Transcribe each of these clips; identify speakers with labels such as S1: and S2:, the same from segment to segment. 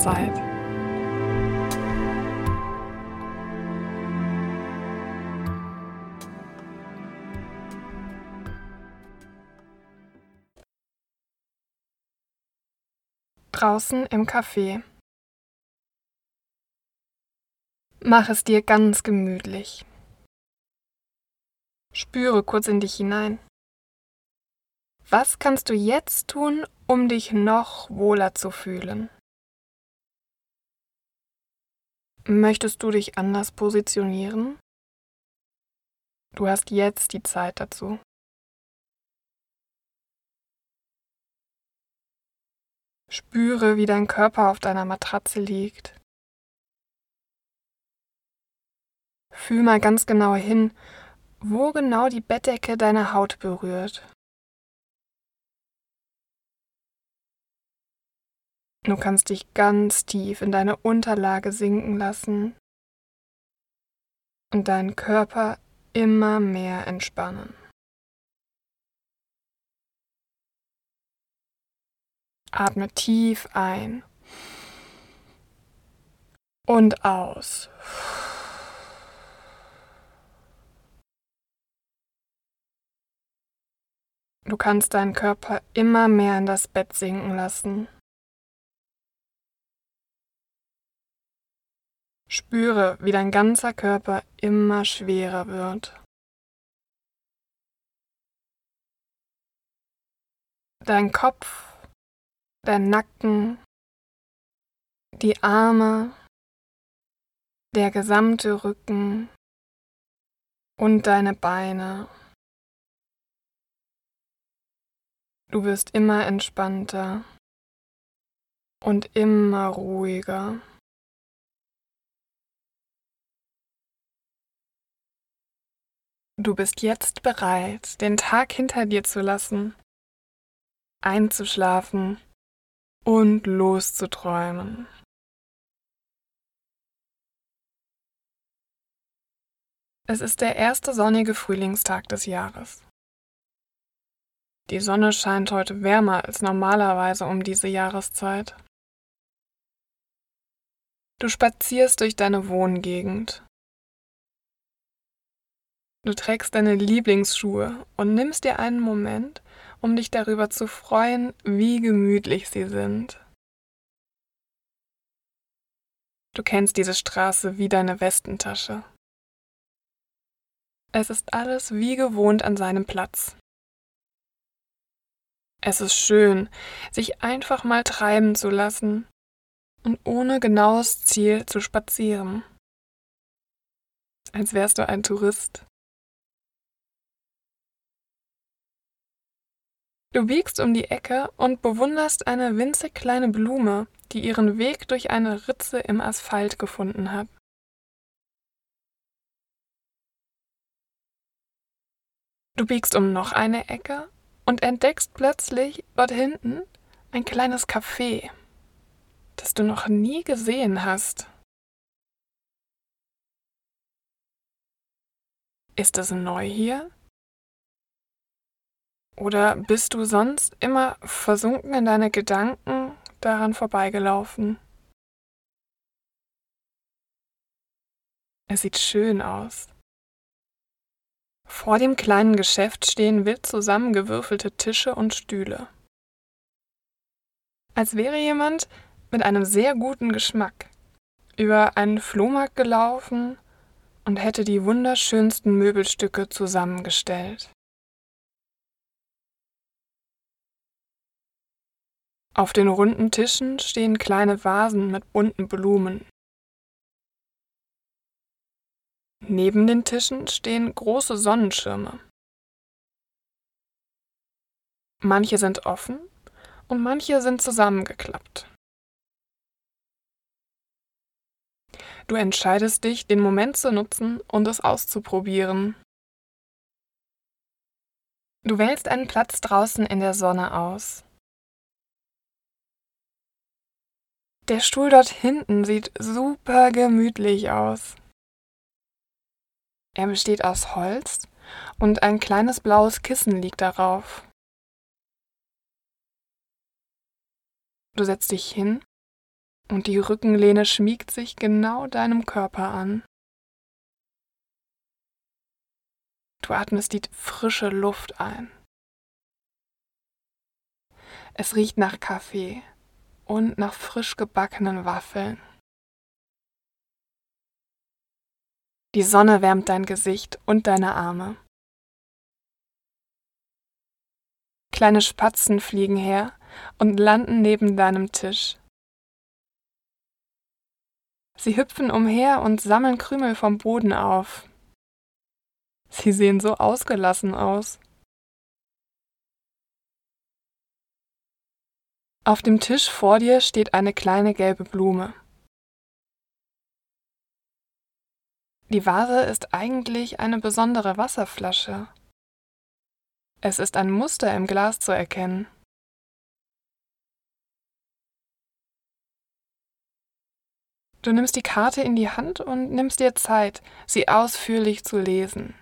S1: Jahreszeit. Draußen im Café. Mach es dir ganz gemütlich. Spüre kurz in dich hinein. Was kannst du jetzt tun, um dich noch wohler zu fühlen? Möchtest du dich anders positionieren? Du hast jetzt die Zeit dazu. Spüre, wie dein Körper auf deiner Matratze liegt. Fühl mal ganz genau hin, wo genau die Bettdecke deine Haut berührt. Du kannst dich ganz tief in deine Unterlage sinken lassen und deinen Körper immer mehr entspannen. Atme tief ein und aus. Du kannst deinen Körper immer mehr in das Bett sinken lassen. Spüre, wie dein ganzer Körper immer schwerer wird. Dein Kopf, dein Nacken, die Arme, der gesamte Rücken und deine Beine. Du wirst immer entspannter und immer ruhiger. Du bist jetzt bereit, den Tag hinter dir zu lassen, einzuschlafen und loszuträumen. Es ist der erste sonnige Frühlingstag des Jahres. Die Sonne scheint heute wärmer als normalerweise um diese Jahreszeit. Du spazierst durch deine Wohngegend Du trägst deine Lieblingsschuhe und nimmst dir einen Moment, um dich darüber zu freuen, wie gemütlich sie sind. Du kennst diese Straße wie deine Westentasche. Es ist alles wie gewohnt an seinem Platz. Es ist schön, sich einfach mal treiben zu lassen und ohne genaues Ziel zu spazieren. Als wärst du ein Tourist. Du biegst um die Ecke und bewunderst eine winzig kleine Blume, die ihren Weg durch eine Ritze im Asphalt gefunden hat. Du biegst um noch eine Ecke und entdeckst plötzlich dort hinten ein kleines Café, das du noch nie gesehen hast. Ist es neu hier? Oder bist du sonst immer versunken in deine Gedanken daran vorbeigelaufen? Es sieht schön aus. Vor dem kleinen Geschäft stehen wild zusammengewürfelte Tische und Stühle. Als wäre jemand mit einem sehr guten Geschmack über einen Flohmarkt gelaufen und hätte die wunderschönsten Möbelstücke zusammengestellt. Auf den runden Tischen stehen kleine Vasen mit bunten Blumen. Neben den Tischen stehen große Sonnenschirme. Manche sind offen und manche sind zusammengeklappt. Du entscheidest dich, den Moment zu nutzen und es auszuprobieren. Du wählst einen Platz draußen in der Sonne aus. Der Stuhl dort hinten sieht super gemütlich aus. Er besteht aus Holz und ein kleines blaues Kissen liegt darauf. Du setzt dich hin und die Rückenlehne schmiegt sich genau deinem Körper an. Du atmest die frische Luft ein. Es riecht nach Kaffee und nach frisch gebackenen Waffeln. Die Sonne wärmt dein Gesicht und deine Arme. Kleine Spatzen fliegen her und landen neben deinem Tisch. Sie hüpfen umher und sammeln Krümel vom Boden auf. Sie sehen so ausgelassen aus. Auf dem Tisch vor dir steht eine kleine gelbe Blume. Die Vase ist eigentlich eine besondere Wasserflasche. Es ist ein Muster im Glas zu erkennen. Du nimmst die Karte in die Hand und nimmst dir Zeit, sie ausführlich zu lesen.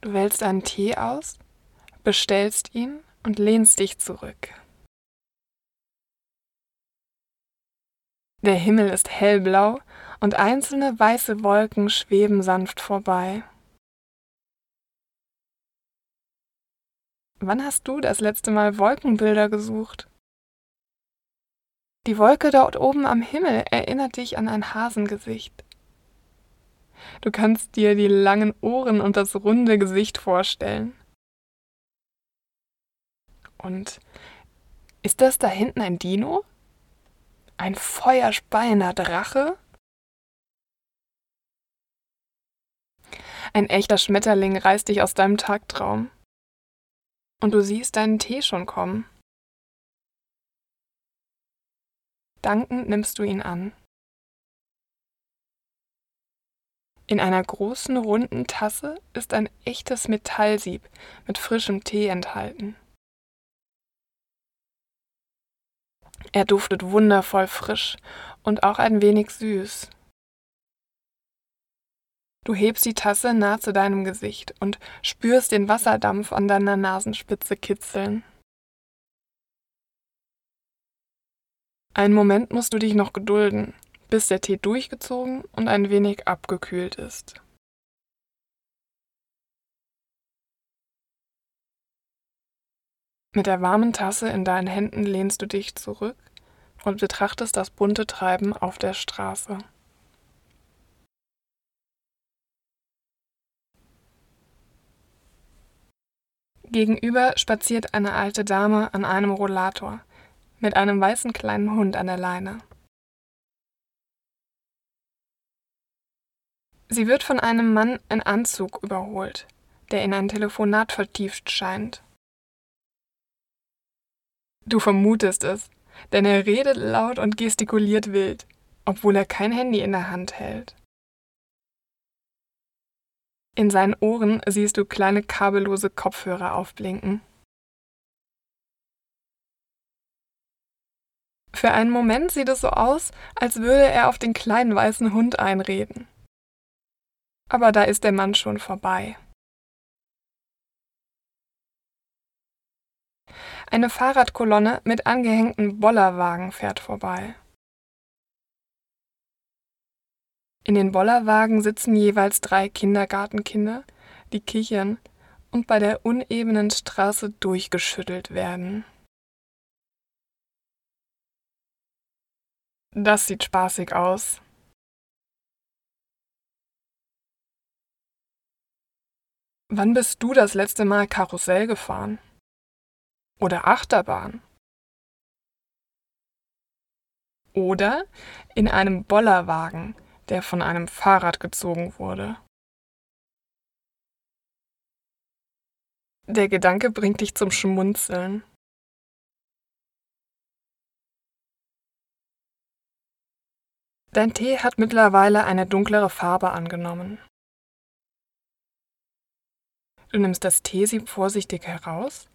S1: Du wählst einen Tee aus, bestellst ihn und lehnst dich zurück. Der Himmel ist hellblau und einzelne weiße Wolken schweben sanft vorbei. Wann hast du das letzte Mal Wolkenbilder gesucht? Die Wolke dort oben am Himmel erinnert dich an ein Hasengesicht. Du kannst dir die langen Ohren und das runde Gesicht vorstellen. Und ist das da hinten ein Dino? Ein feuerspeiender Drache? Ein echter Schmetterling reißt dich aus deinem Tagtraum. Und du siehst deinen Tee schon kommen. Dankend nimmst du ihn an. In einer großen runden Tasse ist ein echtes Metallsieb mit frischem Tee enthalten. Er duftet wundervoll frisch und auch ein wenig süß. Du hebst die Tasse nah zu deinem Gesicht und spürst den Wasserdampf an deiner Nasenspitze kitzeln. Einen Moment musst du dich noch gedulden, bis der Tee durchgezogen und ein wenig abgekühlt ist. Mit der warmen Tasse in deinen Händen lehnst du dich zurück und betrachtest das bunte Treiben auf der Straße. Gegenüber spaziert eine alte Dame an einem Rollator mit einem weißen kleinen Hund an der Leine. Sie wird von einem Mann in Anzug überholt, der in ein Telefonat vertieft scheint. Du vermutest es, denn er redet laut und gestikuliert wild, obwohl er kein Handy in der Hand hält. In seinen Ohren siehst du kleine kabellose Kopfhörer aufblinken. Für einen Moment sieht es so aus, als würde er auf den kleinen weißen Hund einreden. Aber da ist der Mann schon vorbei. Eine Fahrradkolonne mit angehängten Bollerwagen fährt vorbei. In den Bollerwagen sitzen jeweils drei Kindergartenkinder, die kichern und bei der unebenen Straße durchgeschüttelt werden. Das sieht spaßig aus. Wann bist du das letzte Mal Karussell gefahren? Oder Achterbahn. Oder in einem Bollerwagen, der von einem Fahrrad gezogen wurde. Der Gedanke bringt dich zum Schmunzeln. Dein Tee hat mittlerweile eine dunklere Farbe angenommen. Du nimmst das Teesieb vorsichtig heraus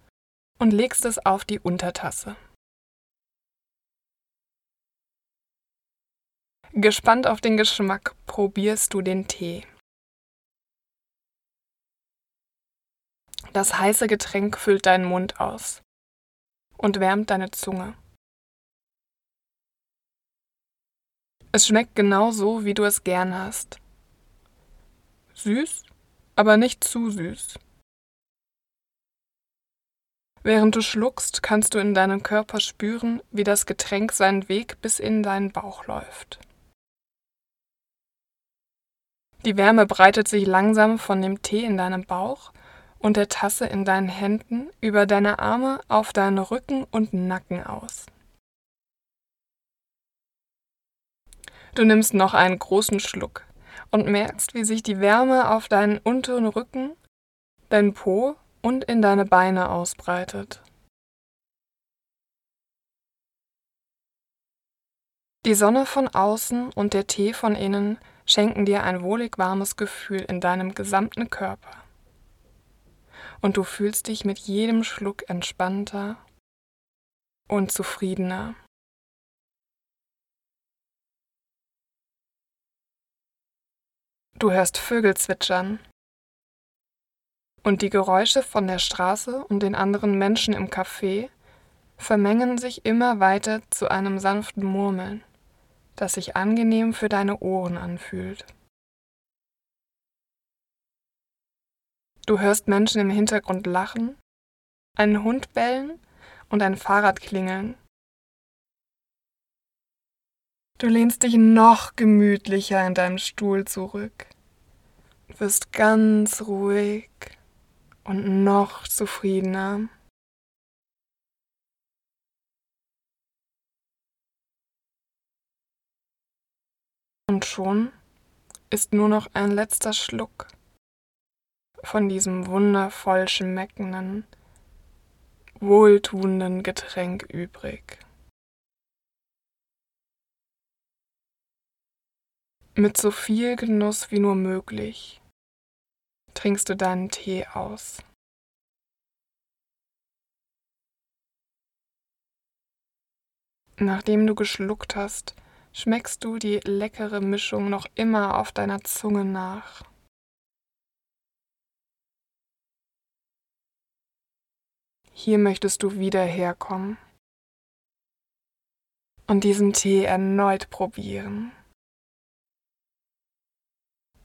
S1: und legst es auf die Untertasse. Gespannt auf den Geschmack probierst du den Tee. Das heiße Getränk füllt deinen Mund aus. und wärmt deine Zunge. Es schmeckt genau so, wie du es gern hast. Süß, aber nicht zu süß. Während du schluckst, kannst du in deinem Körper spüren, wie das Getränk seinen Weg bis in deinen Bauch läuft. Die Wärme breitet sich langsam von dem Tee in deinem Bauch und der Tasse in deinen Händen über deine Arme auf deinen Rücken und Nacken aus. Du nimmst noch einen großen Schluck und merkst, wie sich die Wärme auf deinen unteren Rücken, dein Po und in deine Beine ausbreitet. Die Sonne von außen und der Tee von innen schenken dir ein wohlig warmes Gefühl in deinem gesamten Körper. Und du fühlst dich mit jedem Schluck entspannter und zufriedener. Du hörst Vögel zwitschern und die Geräusche von der Straße und den anderen Menschen im Café vermengen sich immer weiter zu einem sanften Murmeln das sich angenehm für deine Ohren anfühlt. Du hörst Menschen im Hintergrund lachen, einen Hund bellen und ein Fahrrad klingeln. Du lehnst dich noch gemütlicher in deinem Stuhl zurück, wirst ganz ruhig und noch zufriedener. Und schon ist nur noch ein letzter Schluck von diesem wundervoll schmeckenden, wohltuenden Getränk übrig. Mit so viel Genuss wie nur möglich trinkst du deinen Tee aus. Nachdem du geschluckt hast, schmeckst du die leckere Mischung noch immer auf deiner Zunge nach. Hier möchtest du wieder herkommen und diesen Tee erneut probieren.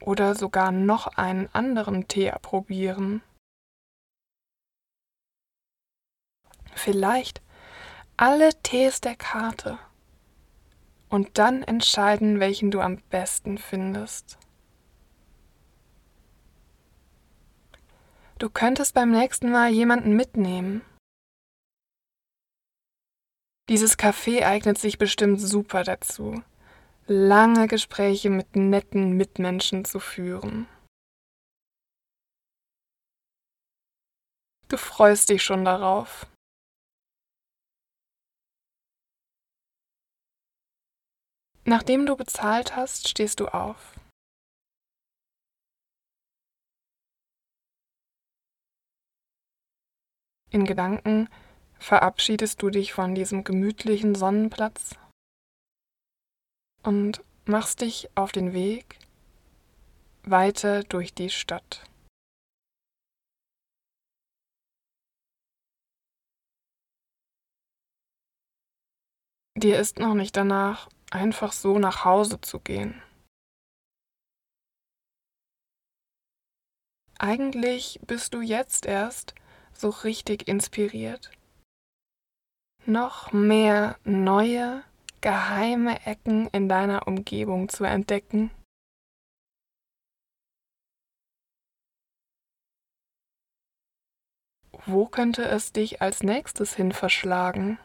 S1: Oder sogar noch einen anderen Tee probieren. Vielleicht alle Tees der Karte und dann entscheiden, welchen du am besten findest. Du könntest beim nächsten Mal jemanden mitnehmen. Dieses Café eignet sich bestimmt super dazu, lange Gespräche mit netten Mitmenschen zu führen. Du freust dich schon darauf. Nachdem du bezahlt hast, stehst du auf. In Gedanken verabschiedest du dich von diesem gemütlichen Sonnenplatz und machst dich auf den Weg weiter durch die Stadt. Dir ist noch nicht danach, einfach so nach Hause zu gehen. Eigentlich bist du jetzt erst so richtig inspiriert. Noch mehr neue, geheime Ecken in deiner Umgebung zu entdecken. Wo könnte es dich als nächstes hin verschlagen?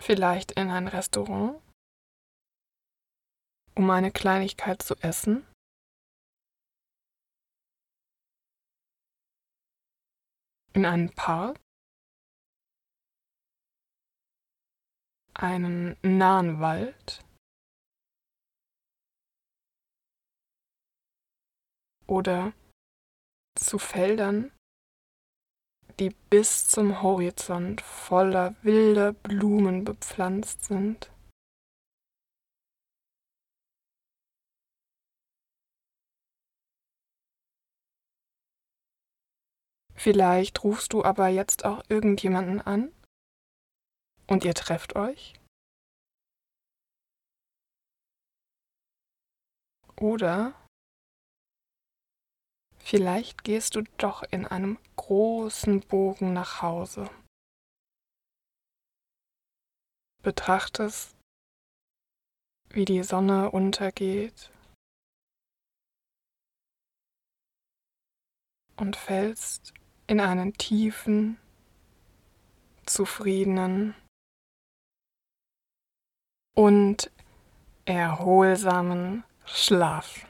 S1: Vielleicht in ein Restaurant, um eine Kleinigkeit zu essen? In einen Park? Einen nahen Wald? Oder zu Feldern, die bis zum Horizont voller wilder Blumen bepflanzt sind. Vielleicht rufst du aber jetzt auch irgendjemanden an und ihr trefft euch. Oder vielleicht gehst du doch in einem großen Bogen nach Hause. Betrachtest, wie die Sonne untergeht und fällst in einen tiefen, zufriedenen und erholsamen Schlaf.